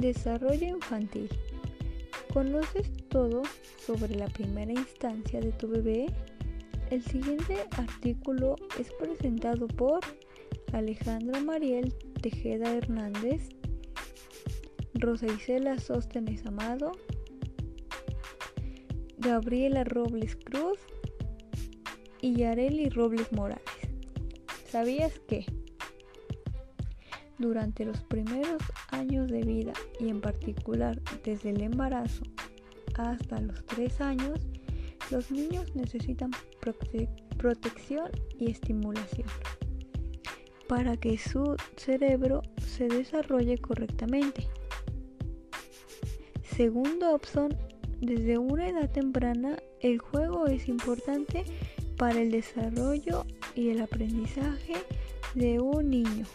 Desarrollo infantil. ¿Conoces todo sobre la primera instancia de tu bebé? El siguiente artículo es presentado por Alejandra Mariel Tejeda Hernández, Rosa Isela Sóstenes Amado, Gabriela Robles Cruz y Yareli Robles Morales. ¿Sabías que? Durante los primeros años de vida y en particular desde el embarazo hasta los 3 años, los niños necesitan protección y estimulación para que su cerebro se desarrolle correctamente. Segundo opción, desde una edad temprana el juego es importante para el desarrollo y el aprendizaje de un niño,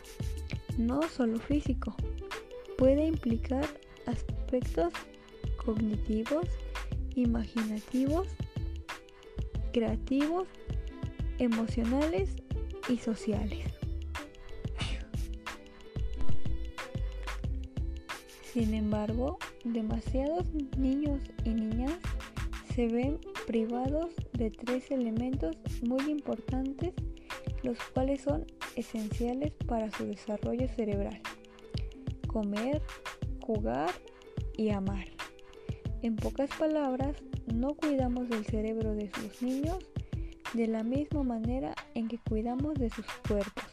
no solo físico, puede implicar aspectos cognitivos, imaginativos, creativos, emocionales y sociales. Sin embargo, demasiados niños y niñas se ven privados de tres elementos muy importantes, los cuales son esenciales para su desarrollo cerebral. Comer, jugar y amar. En pocas palabras, no cuidamos del cerebro de sus niños de la misma manera en que cuidamos de sus cuerpos.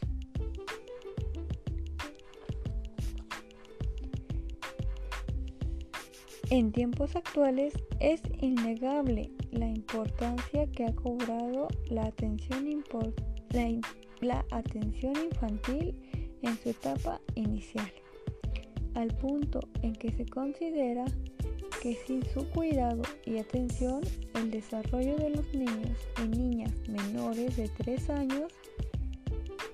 En tiempos actuales es innegable la importancia que ha cobrado la atención, la, atención infantil en su etapa inicial, al punto en que se considera que sin su cuidado y atención el desarrollo de los niños y niñas menores de 3 años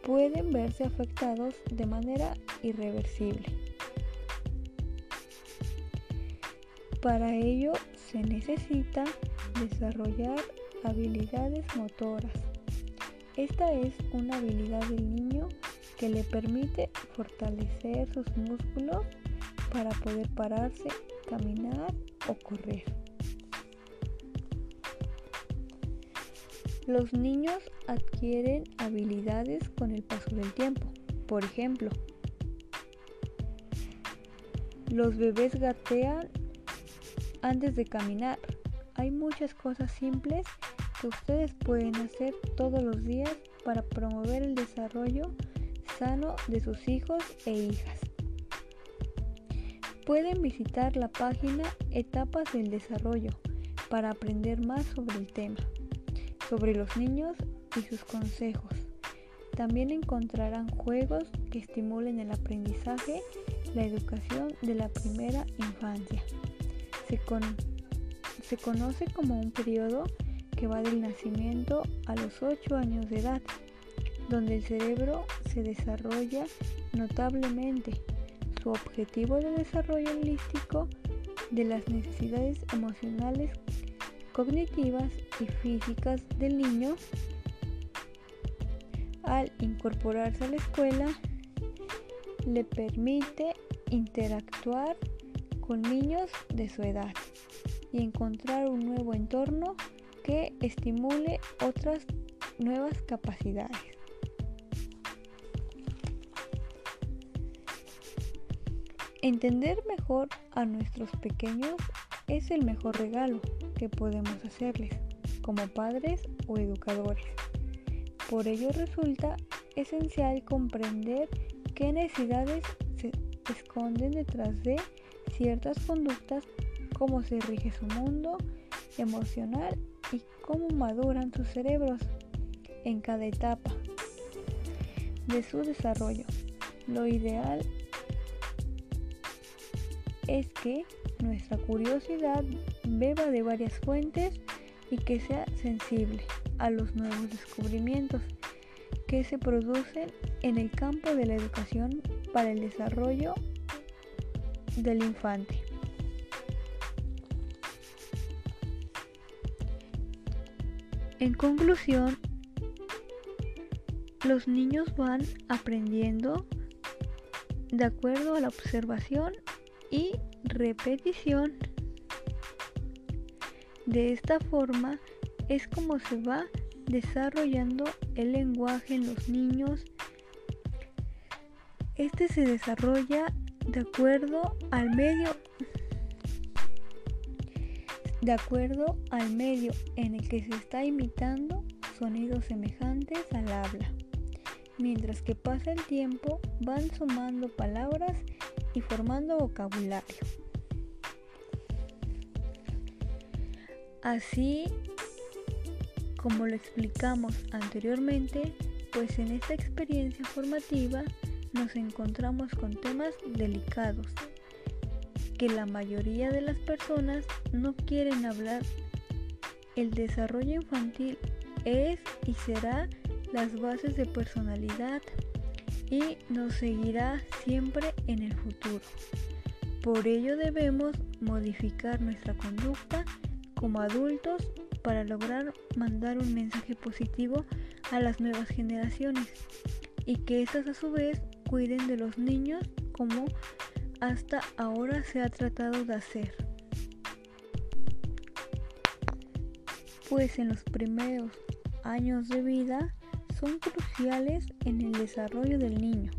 pueden verse afectados de manera irreversible. Para ello se necesita desarrollar habilidades motoras. Esta es una habilidad del niño que le permite fortalecer sus músculos para poder pararse, caminar o correr. Los niños adquieren habilidades con el paso del tiempo. Por ejemplo, los bebés gatean antes de caminar. Hay muchas cosas simples que ustedes pueden hacer todos los días para promover el desarrollo sano de sus hijos e hijas. Pueden visitar la página Etapas del Desarrollo para aprender más sobre el tema, sobre los niños y sus consejos. También encontrarán juegos que estimulen el aprendizaje, la educación de la primera infancia se, conoce como un periodo que va del nacimiento a los 8 años de edad, donde el cerebro se desarrolla notablemente. Su objetivo de desarrollo holístico de las necesidades emocionales, cognitivas y físicas del niño al incorporarse a la escuela le permite interactuar con niños de su edad y encontrar un nuevo entorno que estimule otras nuevas capacidades. Entender mejor a nuestros pequeños es el mejor regalo que podemos hacerles como padres o educadores. Por ello resulta esencial comprender qué necesidades se esconden detrás de ciertas conductas, cómo se rige su mundo emocional y cómo maduran sus cerebros en cada etapa de su desarrollo. Lo ideal es que nuestra curiosidad beba de varias fuentes y que sea sensible a los nuevos descubrimientos que se producen en el campo de la educación para el desarrollo del infante. En conclusión, los niños van aprendiendo de acuerdo a la observación y repetición. De esta forma es como se va desarrollando el lenguaje en los niños. Este se desarrolla de acuerdo al medio de acuerdo al medio en el que se está imitando sonidos semejantes al habla. Mientras que pasa el tiempo, van sumando palabras y formando vocabulario. Así como lo explicamos anteriormente, pues en esta experiencia formativa nos encontramos con temas delicados que la mayoría de las personas no quieren hablar. El desarrollo infantil es y será las bases de personalidad y nos seguirá siempre en el futuro. Por ello debemos modificar nuestra conducta como adultos para lograr mandar un mensaje positivo a las nuevas generaciones y que éstas a su vez cuiden de los niños como hasta ahora se ha tratado de hacer. Pues en los primeros años de vida son cruciales en el desarrollo del niño.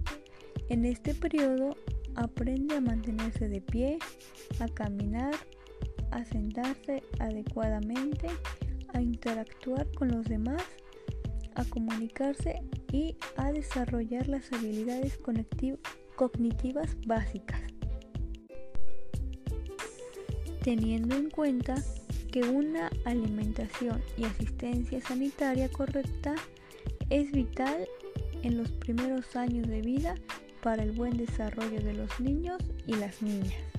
En este periodo aprende a mantenerse de pie, a caminar, a sentarse adecuadamente, a interactuar con los demás, a comunicarse y a desarrollar las habilidades cognitivas básicas. Teniendo en cuenta que una alimentación y asistencia sanitaria correcta es vital en los primeros años de vida para el buen desarrollo de los niños y las niñas.